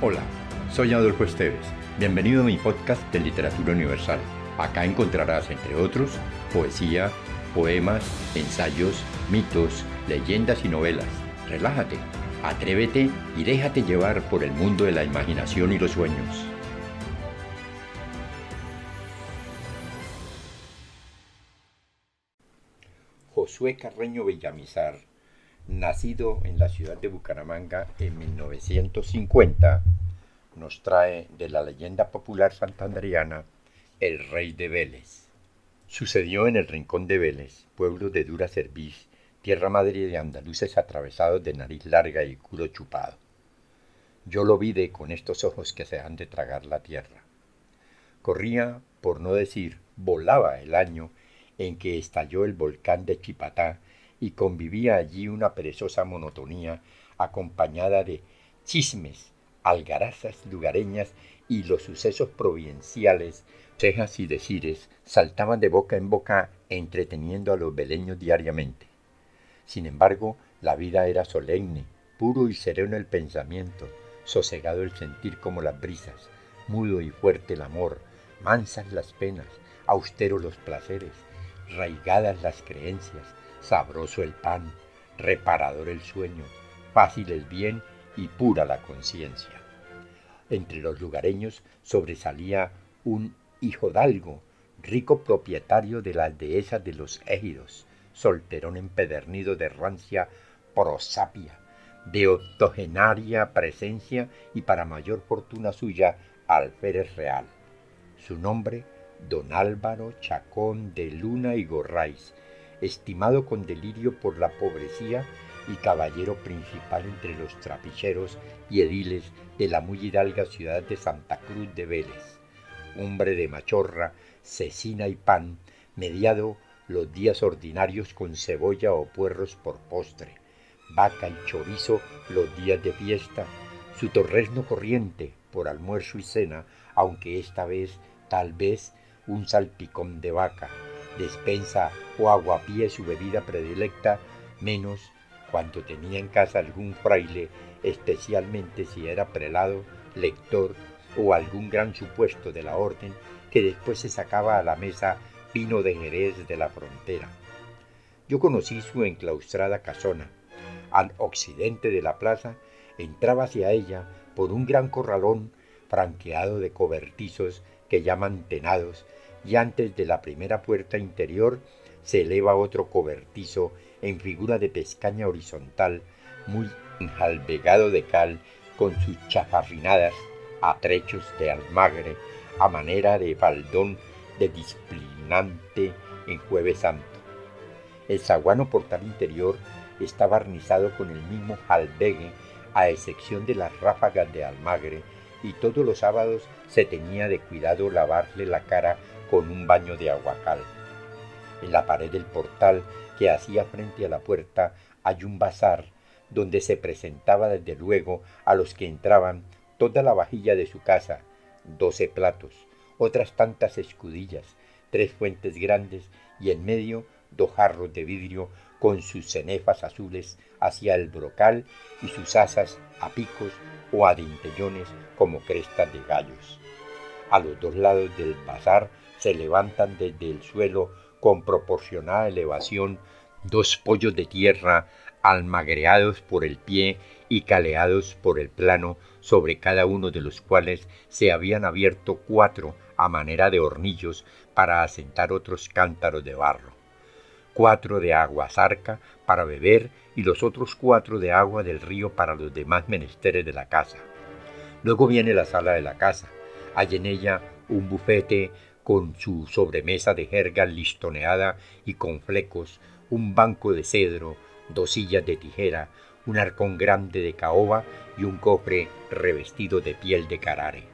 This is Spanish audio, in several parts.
Hola, soy Adolfo Esteves. Bienvenido a mi podcast de Literatura Universal. Acá encontrarás, entre otros, poesía, poemas, ensayos, mitos, leyendas y novelas. Relájate, atrévete y déjate llevar por el mundo de la imaginación y los sueños. Josué Carreño Villamizar, nacido en la ciudad de Bucaramanga en 1950, nos trae de la leyenda popular santanderiana El Rey de Vélez. Sucedió en el rincón de Vélez, pueblo de dura cerviz, tierra madre de andaluces atravesados de nariz larga y culo chupado. Yo lo vi de con estos ojos que se han de tragar la tierra. Corría, por no decir, volaba el año en que estalló el volcán de Chipatá y convivía allí una perezosa monotonía acompañada de chismes, algarazas lugareñas y los sucesos provinciales cejas y decires saltaban de boca en boca entreteniendo a los beleños diariamente. Sin embargo, la vida era solemne, puro y sereno el pensamiento, sosegado el sentir como las brisas, mudo y fuerte el amor, mansas las penas, austeros los placeres, raigadas las creencias, sabroso el pan, reparador el sueño, fácil el bien y pura la conciencia. Entre los lugareños sobresalía un hijo dalgo, rico propietario de la dehesa de los égidos, solterón empedernido de rancia prosapia, de octogenaria presencia y para mayor fortuna suya, alférez real. Su nombre, don Álvaro Chacón de Luna y Gorraiz, estimado con delirio por la pobrecía y caballero principal entre los trapicheros y ediles de la muy hidalga ciudad de Santa Cruz de Vélez. Hombre de machorra, cecina y pan, mediado los días ordinarios con cebolla o puerros por postre, vaca y chorizo los días de fiesta, su torresno corriente por almuerzo y cena, aunque esta vez tal vez un salpicón de vaca, despensa o aguapié su bebida predilecta, menos cuando tenía en casa algún fraile, especialmente si era prelado, lector o algún gran supuesto de la orden que después se sacaba a la mesa vino de Jerez de la frontera. Yo conocí su enclaustrada casona. Al occidente de la plaza entraba hacia ella por un gran corralón franqueado de cobertizos que llaman tenados y antes de la primera puerta interior se eleva otro cobertizo en figura de pescaña horizontal muy enjalbegado de cal con sus chafarrinadas a trechos de almagre, a manera de baldón de disciplinante en Jueves Santo. El zaguano portal interior está barnizado con el mismo albegue, a excepción de las ráfagas de almagre, y todos los sábados se tenía de cuidado lavarle la cara con un baño de aguacal. En la pared del portal que hacía frente a la puerta hay un bazar donde se presentaba desde luego a los que entraban toda la vajilla de su casa, doce platos, otras tantas escudillas, tres fuentes grandes y en medio dos jarros de vidrio con sus cenefas azules hacia el brocal y sus asas a picos o a dintellones como crestas de gallos. A los dos lados del bazar se levantan desde el suelo con proporcionada elevación dos pollos de tierra almagreados por el pie y caleados por el plano, sobre cada uno de los cuales se habían abierto cuatro a manera de hornillos para asentar otros cántaros de barro, cuatro de agua zarca para beber y los otros cuatro de agua del río para los demás menesteres de la casa. Luego viene la sala de la casa. Hay en ella un bufete con su sobremesa de jerga listoneada y con flecos, un banco de cedro, dos sillas de tijera, un arcón grande de caoba y un cofre revestido de piel de carare.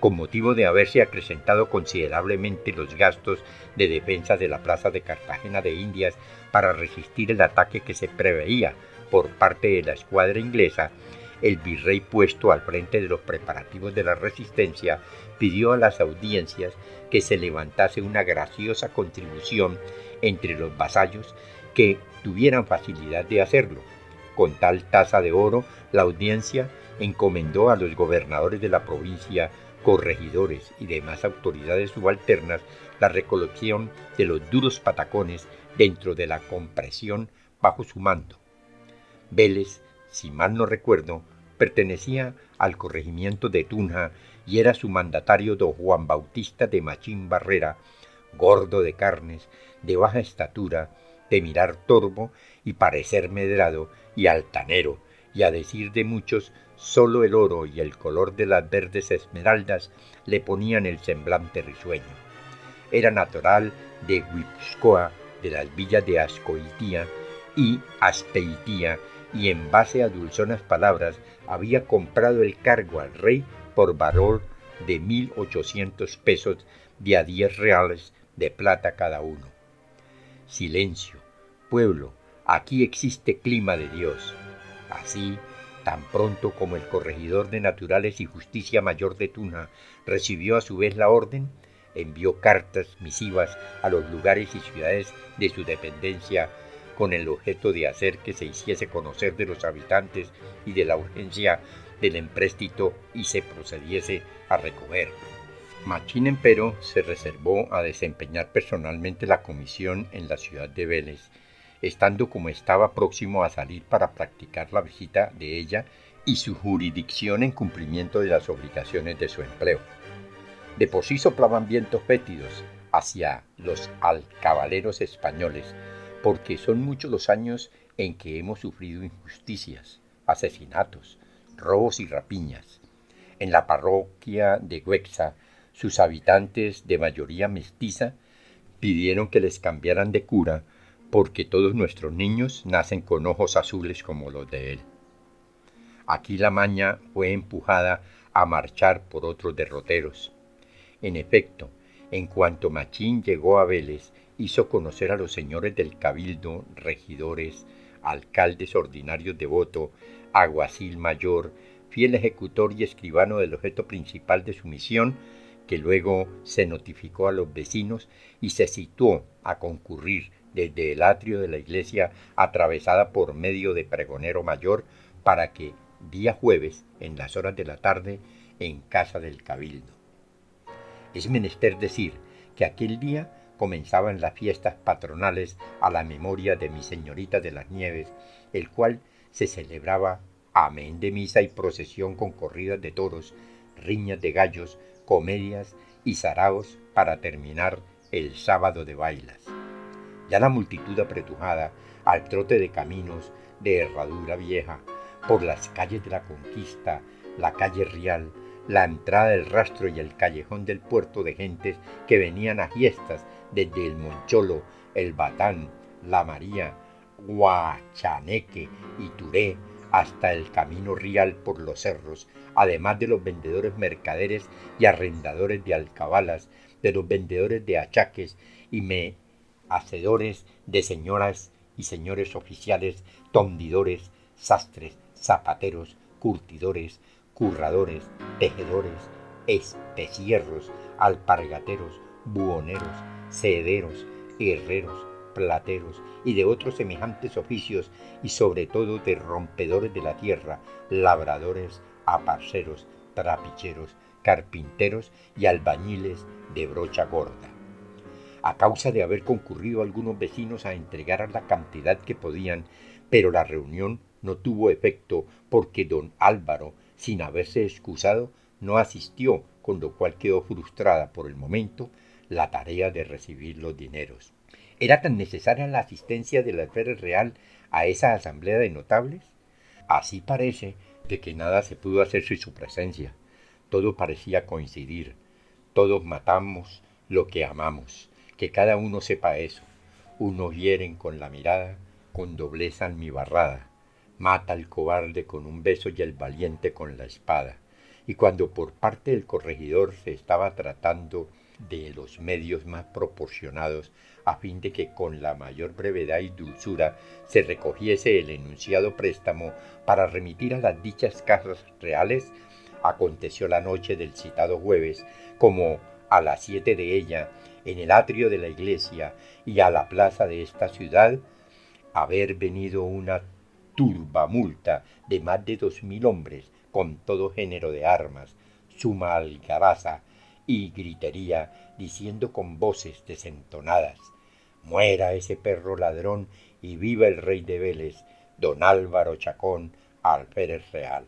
Con motivo de haberse acrecentado considerablemente los gastos de defensa de la plaza de Cartagena de Indias para resistir el ataque que se preveía por parte de la escuadra inglesa, el virrey puesto al frente de los preparativos de la resistencia pidió a las audiencias que se levantase una graciosa contribución entre los vasallos que tuvieran facilidad de hacerlo. Con tal tasa de oro, la audiencia encomendó a los gobernadores de la provincia, corregidores y demás autoridades subalternas la recolección de los duros patacones dentro de la compresión bajo su mando. Vélez, si mal no recuerdo, pertenecía al corregimiento de Tunja y era su mandatario don Juan Bautista de Machín Barrera, gordo de carnes, de baja estatura, de mirar torvo y parecer medrado y altanero, y a decir de muchos, sólo el oro y el color de las verdes esmeraldas le ponían el semblante risueño. Era natural de Huipscoa, de las villas de Ascoitía y Aspeitía, y en base a dulzonas palabras había comprado el cargo al rey por valor de mil ochocientos pesos de a diez reales de plata cada uno. Silencio, pueblo, aquí existe clima de Dios. Así, tan pronto como el corregidor de Naturales y Justicia Mayor de Tuna recibió a su vez la orden, envió cartas misivas a los lugares y ciudades de su dependencia con el objeto de hacer que se hiciese conocer de los habitantes y de la urgencia del empréstito y se procediese a recogerlo. Machín, empero, se reservó a desempeñar personalmente la comisión en la ciudad de Vélez, estando como estaba próximo a salir para practicar la visita de ella y su jurisdicción en cumplimiento de las obligaciones de su empleo. De por sí soplaban vientos fétidos hacia los alcabaleros españoles, porque son muchos los años en que hemos sufrido injusticias, asesinatos, robos y rapiñas. En la parroquia de Huexa, sus habitantes de mayoría mestiza pidieron que les cambiaran de cura porque todos nuestros niños nacen con ojos azules como los de él. Aquí la maña fue empujada a marchar por otros derroteros. En efecto, en cuanto Machín llegó a Vélez, hizo conocer a los señores del cabildo, regidores, alcaldes ordinarios de voto, aguacil mayor, fiel ejecutor y escribano del objeto principal de su misión, que luego se notificó a los vecinos y se situó a concurrir desde el atrio de la iglesia atravesada por medio de pregonero mayor para que día jueves en las horas de la tarde en casa del cabildo. Es menester decir que aquel día comenzaban las fiestas patronales a la memoria de mi señorita de las nieves, el cual se celebraba amén de misa y procesión con corridas de toros, riñas de gallos, comedias y saraos para terminar el sábado de bailas. Ya la multitud apretujada, al trote de caminos de herradura vieja, por las calles de la Conquista, la calle Real, la entrada del rastro y el callejón del puerto de gentes que venían a fiestas desde el Moncholo, el Batán, la María, Guachaneque y Turé hasta el camino real por los cerros, además de los vendedores mercaderes y arrendadores de alcabalas, de los vendedores de achaques y me hacedores de señoras y señores oficiales, tondidores, sastres, zapateros, curtidores, curradores, tejedores, especierros, alpargateros, buhoneros, cederos, herreros, plateros y de otros semejantes oficios y sobre todo de rompedores de la tierra, labradores, aparceros, trapicheros, carpinteros y albañiles de brocha gorda. A causa de haber concurrido algunos vecinos a entregar la cantidad que podían, pero la reunión no tuvo efecto porque don Álvaro, sin haberse excusado, no asistió, con lo cual quedó frustrada por el momento la tarea de recibir los dineros. ¿Era tan necesaria la asistencia del alférez real a esa asamblea de notables? Así parece de que nada se pudo hacer sin su presencia. Todo parecía coincidir. Todos matamos lo que amamos. Que cada uno sepa eso. Unos hieren con la mirada, con doblezan mi barrada. Mata al cobarde con un beso y el valiente con la espada. Y cuando por parte del corregidor se estaba tratando de los medios más proporcionados a fin de que con la mayor brevedad y dulzura se recogiese el enunciado préstamo para remitir a las dichas casas reales, aconteció la noche del citado jueves, como a las siete de ella, en el atrio de la iglesia y a la plaza de esta ciudad, haber venido una turbamulta de más de dos mil hombres, con todo género de armas, suma algaraza y gritería, diciendo con voces desentonadas, muera ese perro ladrón y viva el rey de Vélez, don Álvaro Chacón, alférez real.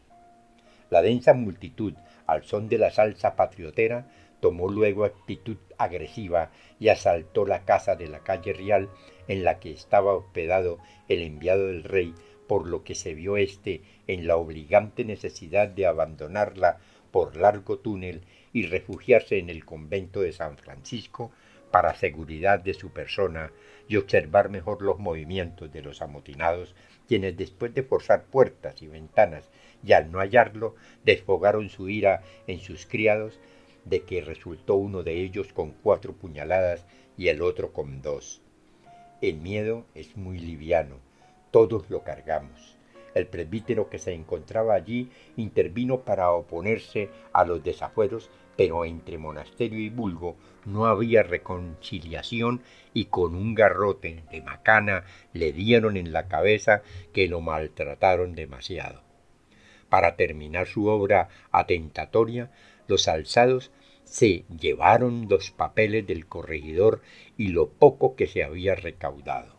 La densa multitud, al son de la salsa patriotera, tomó luego actitud agresiva y asaltó la casa de la calle Real en la que estaba hospedado el enviado del rey, por lo que se vio éste en la obligante necesidad de abandonarla por largo túnel y refugiarse en el convento de San Francisco para seguridad de su persona y observar mejor los movimientos de los amotinados, quienes después de forzar puertas y ventanas y al no hallarlo, desfogaron su ira en sus criados, de que resultó uno de ellos con cuatro puñaladas y el otro con dos. El miedo es muy liviano, todos lo cargamos. El presbítero que se encontraba allí intervino para oponerse a los desafueros, pero entre monasterio y vulgo no había reconciliación y con un garrote de macana le dieron en la cabeza que lo maltrataron demasiado. Para terminar su obra atentatoria, los alzados se llevaron los papeles del corregidor y lo poco que se había recaudado.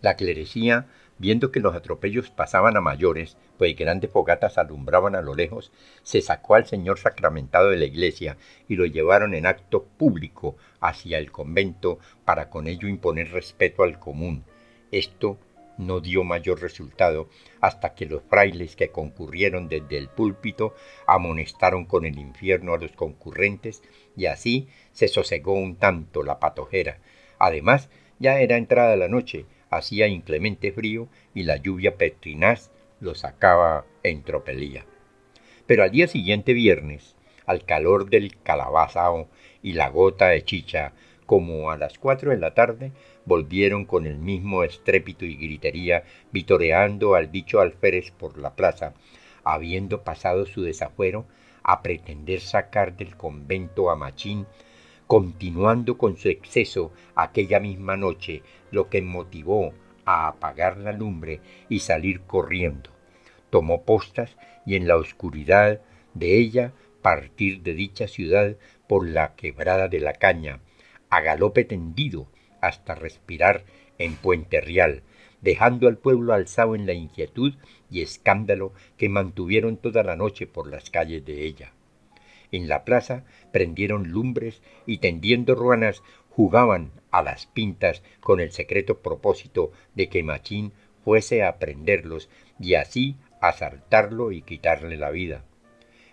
La clerecía, viendo que los atropellos pasaban a mayores, pues grandes fogatas alumbraban a lo lejos, se sacó al señor sacramentado de la iglesia y lo llevaron en acto público hacia el convento para con ello imponer respeto al común. Esto no dio mayor resultado hasta que los frailes que concurrieron desde el púlpito amonestaron con el infierno a los concurrentes y así se sosegó un tanto la patojera. Además, ya era entrada la noche, hacía inclemente frío y la lluvia petrinaz lo sacaba en tropelía. Pero al día siguiente viernes, al calor del calabazao y la gota de chicha, como a las cuatro de la tarde, volvieron con el mismo estrépito y gritería, vitoreando al dicho alférez por la plaza, habiendo pasado su desafuero a pretender sacar del convento a Machín, continuando con su exceso aquella misma noche, lo que motivó a apagar la lumbre y salir corriendo. Tomó postas y en la oscuridad de ella partir de dicha ciudad por la quebrada de la caña, a galope tendido, hasta respirar en Puente Real, dejando al pueblo alzado en la inquietud y escándalo que mantuvieron toda la noche por las calles de ella. En la plaza prendieron lumbres y tendiendo ruanas jugaban a las pintas con el secreto propósito de que Machín fuese a prenderlos y así asaltarlo y quitarle la vida.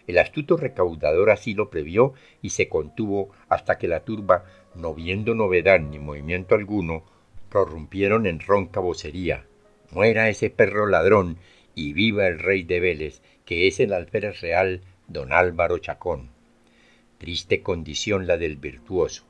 El astuto recaudador así lo previó y se contuvo hasta que la turba no viendo novedad ni movimiento alguno, prorrumpieron en ronca vocería. Muera ese perro ladrón y viva el rey de Vélez, que es el alférez real don Álvaro Chacón. Triste condición la del virtuoso.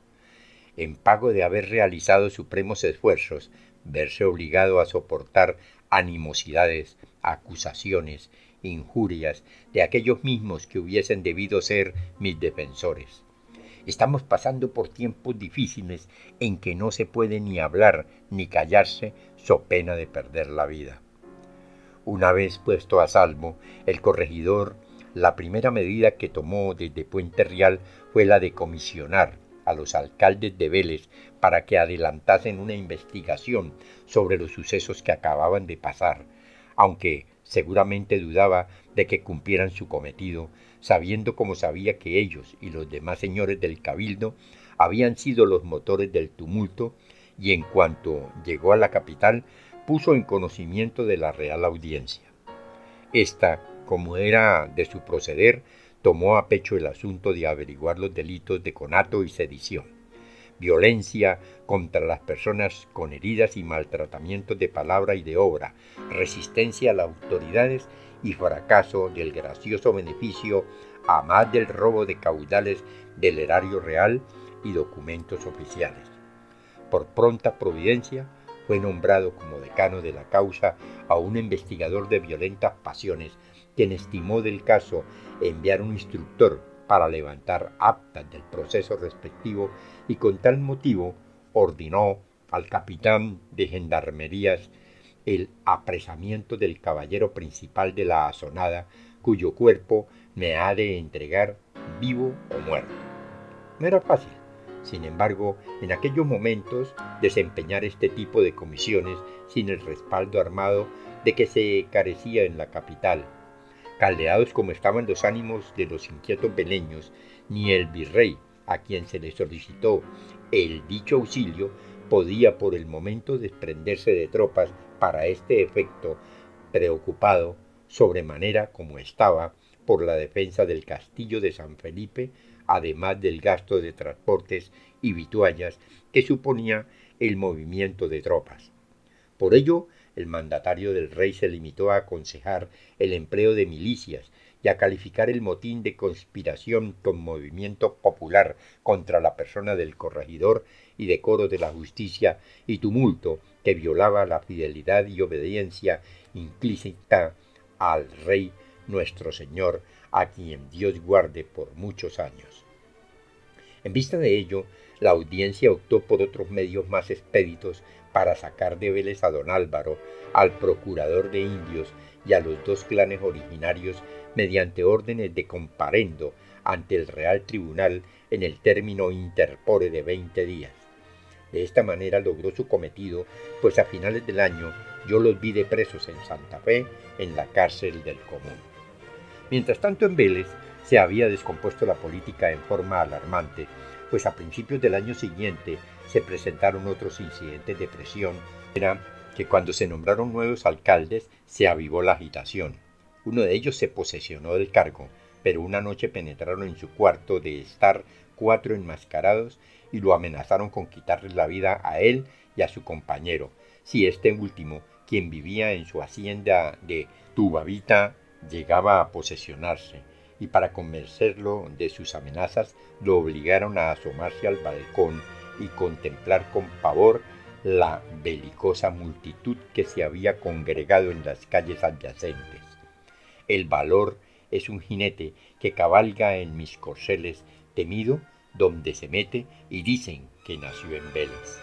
En pago de haber realizado supremos esfuerzos, verse obligado a soportar animosidades, acusaciones, injurias de aquellos mismos que hubiesen debido ser mis defensores. Estamos pasando por tiempos difíciles en que no se puede ni hablar ni callarse so pena de perder la vida. Una vez puesto a salvo, el corregidor, la primera medida que tomó desde Puente Real fue la de comisionar a los alcaldes de Vélez para que adelantasen una investigación sobre los sucesos que acababan de pasar, aunque seguramente dudaba de que cumplieran su cometido, sabiendo como sabía que ellos y los demás señores del cabildo habían sido los motores del tumulto, y en cuanto llegó a la capital, puso en conocimiento de la Real Audiencia. Esta, como era de su proceder, tomó a pecho el asunto de averiguar los delitos de conato y sedición, violencia contra las personas con heridas y maltratamientos de palabra y de obra, resistencia a las autoridades y fracaso del gracioso beneficio a más del robo de caudales del erario real y documentos oficiales. Por pronta providencia fue nombrado como decano de la causa a un investigador de violentas pasiones, quien estimó del caso enviar un instructor para levantar actas del proceso respectivo y con tal motivo ordenó al capitán de gendarmerías el apresamiento del caballero principal de la azonada, cuyo cuerpo me ha de entregar vivo o muerto. No era fácil, sin embargo, en aquellos momentos desempeñar este tipo de comisiones sin el respaldo armado de que se carecía en la capital. Caldeados como estaban los ánimos de los inquietos beleños, ni el virrey, a quien se le solicitó el dicho auxilio, podía por el momento desprenderse de tropas para este efecto, preocupado sobremanera como estaba por la defensa del castillo de San Felipe, además del gasto de transportes y vituallas que suponía el movimiento de tropas. Por ello, el mandatario del rey se limitó a aconsejar el empleo de milicias y a calificar el motín de conspiración con movimiento popular contra la persona del corregidor y decoro de la justicia y tumulto que violaba la fidelidad y obediencia implícita al Rey nuestro Señor, a quien Dios guarde por muchos años. En vista de ello, la audiencia optó por otros medios más expéditos para sacar de Vélez a don Álvaro, al procurador de indios y a los dos clanes originarios mediante órdenes de comparendo ante el Real Tribunal en el término interpore de veinte días. De esta manera logró su cometido, pues a finales del año yo los vi de presos en Santa Fe, en la cárcel del común. Mientras tanto en Vélez se había descompuesto la política en forma alarmante, pues a principios del año siguiente se presentaron otros incidentes de presión. Era que cuando se nombraron nuevos alcaldes se avivó la agitación. Uno de ellos se posesionó del cargo, pero una noche penetraron en su cuarto de estar cuatro enmascarados y lo amenazaron con quitarle la vida a él y a su compañero, si este último, quien vivía en su hacienda de Tubavita, llegaba a posesionarse, y para convencerlo de sus amenazas lo obligaron a asomarse al balcón y contemplar con pavor la belicosa multitud que se había congregado en las calles adyacentes. El valor es un jinete que cabalga en mis corceles temido donde se mete y dicen que nació en Vélez.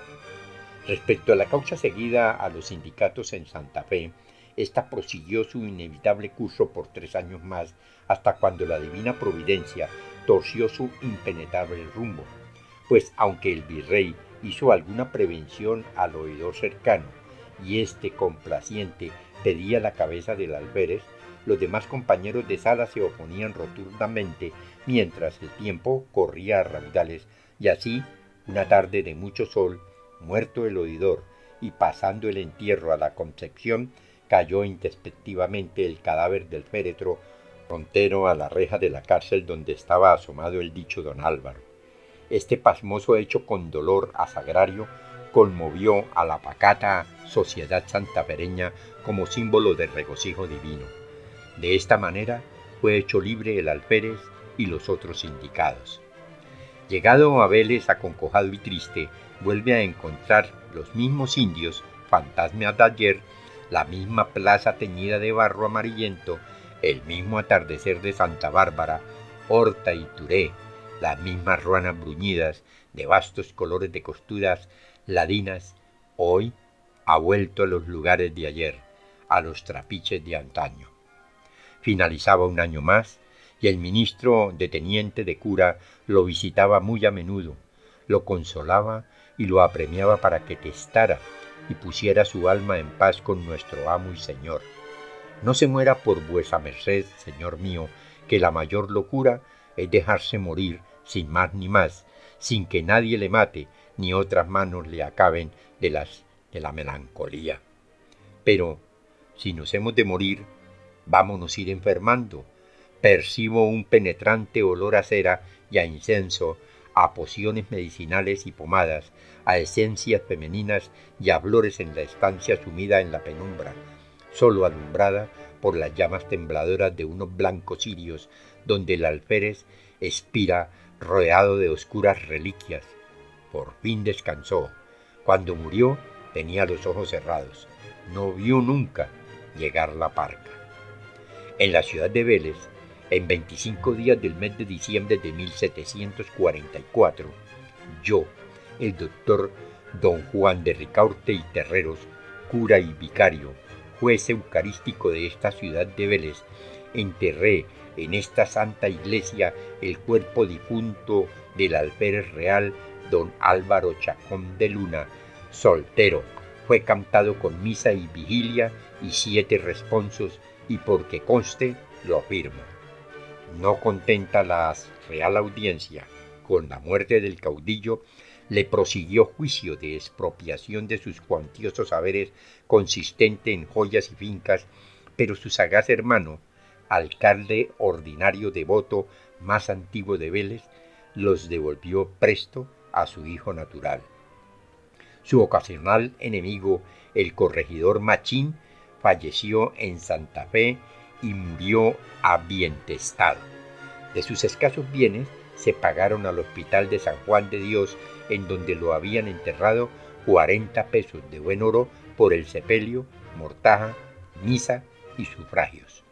Respecto a la causa seguida a los sindicatos en Santa Fe, esta prosiguió su inevitable curso por tres años más, hasta cuando la divina providencia torció su impenetrable rumbo, pues aunque el virrey hizo alguna prevención al oidor cercano, y este complaciente pedía la cabeza del alférez, los demás compañeros de sala se oponían rotundamente mientras el tiempo corría a raudales y así, una tarde de mucho sol, muerto el oidor y pasando el entierro a la Concepción, cayó introspectivamente el cadáver del féretro frontero a la reja de la cárcel donde estaba asomado el dicho don Álvaro. Este pasmoso hecho con dolor a sagrario conmovió a la pacata sociedad santafereña como símbolo de regocijo divino. De esta manera fue hecho libre el alférez y los otros indicados. Llegado a Vélez aconcojado y triste, vuelve a encontrar los mismos indios, fantasmas de ayer, la misma plaza teñida de barro amarillento, el mismo atardecer de Santa Bárbara, Horta y Turé, las mismas ruanas bruñidas de vastos colores de costuras ladinas, hoy ha vuelto a los lugares de ayer, a los trapiches de antaño. Finalizaba un año más y el ministro de teniente de cura lo visitaba muy a menudo, lo consolaba y lo apremiaba para que testara y pusiera su alma en paz con nuestro amo y señor. No se muera por vuesa merced, señor mío, que la mayor locura es dejarse morir sin más ni más, sin que nadie le mate, ni otras manos le acaben de las de la melancolía. Pero si nos hemos de morir, vámonos ir enfermando. Percibo un penetrante olor a cera y a incenso, a pociones medicinales y pomadas, a esencias femeninas y a flores en la estancia sumida en la penumbra, solo alumbrada por las llamas tembladoras de unos blancos cirios, donde el alférez expira rodeado de oscuras reliquias. Por fin descansó. Cuando murió tenía los ojos cerrados. No vio nunca llegar la parca en la ciudad de Vélez, en 25 días del mes de diciembre de 1744, yo, el doctor don Juan de Ricaurte y Terreros, cura y vicario, juez eucarístico de esta ciudad de Vélez, enterré en esta santa iglesia el cuerpo difunto del alférez real don Álvaro Chacón de Luna, soltero. Fue cantado con misa y vigilia y siete responsos y porque conste lo afirmo. No contenta la Real Audiencia con la muerte del caudillo, le prosiguió juicio de expropiación de sus cuantiosos saberes consistente en joyas y fincas, pero su sagaz hermano, alcalde ordinario devoto más antiguo de Vélez, los devolvió presto a su hijo natural. Su ocasional enemigo, el corregidor Machín, falleció en Santa Fe y murió abientestado. De sus escasos bienes se pagaron al Hospital de San Juan de Dios, en donde lo habían enterrado 40 pesos de buen oro por el sepelio, mortaja, misa y sufragios.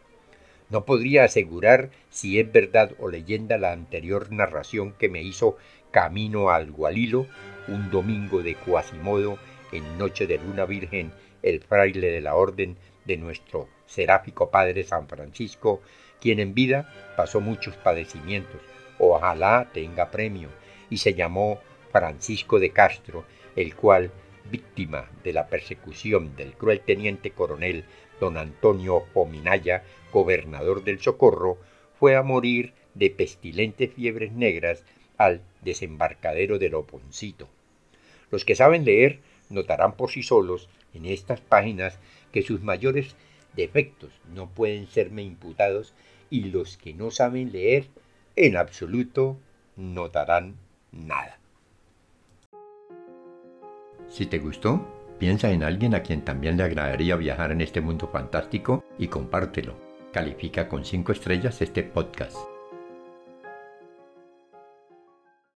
No podría asegurar si es verdad o leyenda la anterior narración que me hizo camino al Gualilo un domingo de Cuasimodo en noche de luna virgen el fraile de la orden de nuestro seráfico Padre San Francisco, quien en vida pasó muchos padecimientos, ojalá tenga premio, y se llamó Francisco de Castro, el cual, víctima de la persecución del cruel teniente coronel don Antonio Pominaya, gobernador del Socorro, fue a morir de pestilentes fiebres negras al desembarcadero de Loponcito. Los que saben leer notarán por sí solos en estas páginas que sus mayores defectos no pueden serme imputados y los que no saben leer en absoluto notarán nada. Si te gustó, piensa en alguien a quien también le agradaría viajar en este mundo fantástico y compártelo. Califica con 5 estrellas este podcast.